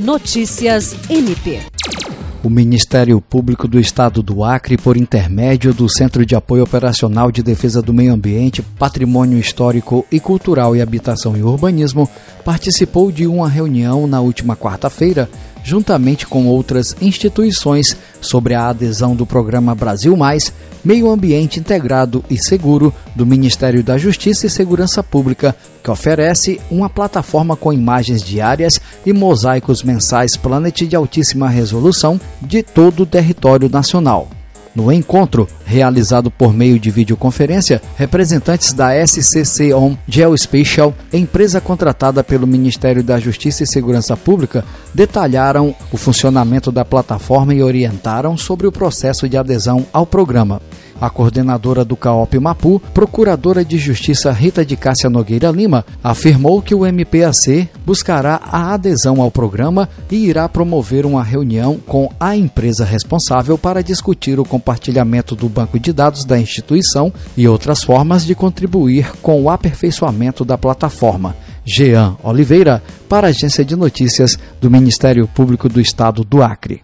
Notícias MP. O Ministério Público do Estado do Acre, por intermédio do Centro de Apoio Operacional de Defesa do Meio Ambiente, Patrimônio Histórico e Cultural e Habitação e Urbanismo, participou de uma reunião na última quarta-feira, juntamente com outras instituições, sobre a adesão do programa Brasil Mais, Meio Ambiente Integrado e Seguro do Ministério da Justiça e Segurança Pública, que oferece uma plataforma com imagens diárias e mosaicos mensais Planet de altíssima resolução de todo o território nacional. No encontro, realizado por meio de videoconferência, representantes da SCC On Geospatial, empresa contratada pelo Ministério da Justiça e Segurança Pública, detalharam o funcionamento da plataforma e orientaram sobre o processo de adesão ao programa. A coordenadora do CAOP Mapu, procuradora de Justiça Rita de Cássia Nogueira Lima, afirmou que o MPAC buscará a adesão ao programa e irá promover uma reunião com a empresa responsável para discutir o compartilhamento do banco de dados da instituição e outras formas de contribuir com o aperfeiçoamento da plataforma. Jean Oliveira, para a Agência de Notícias do Ministério Público do Estado do Acre.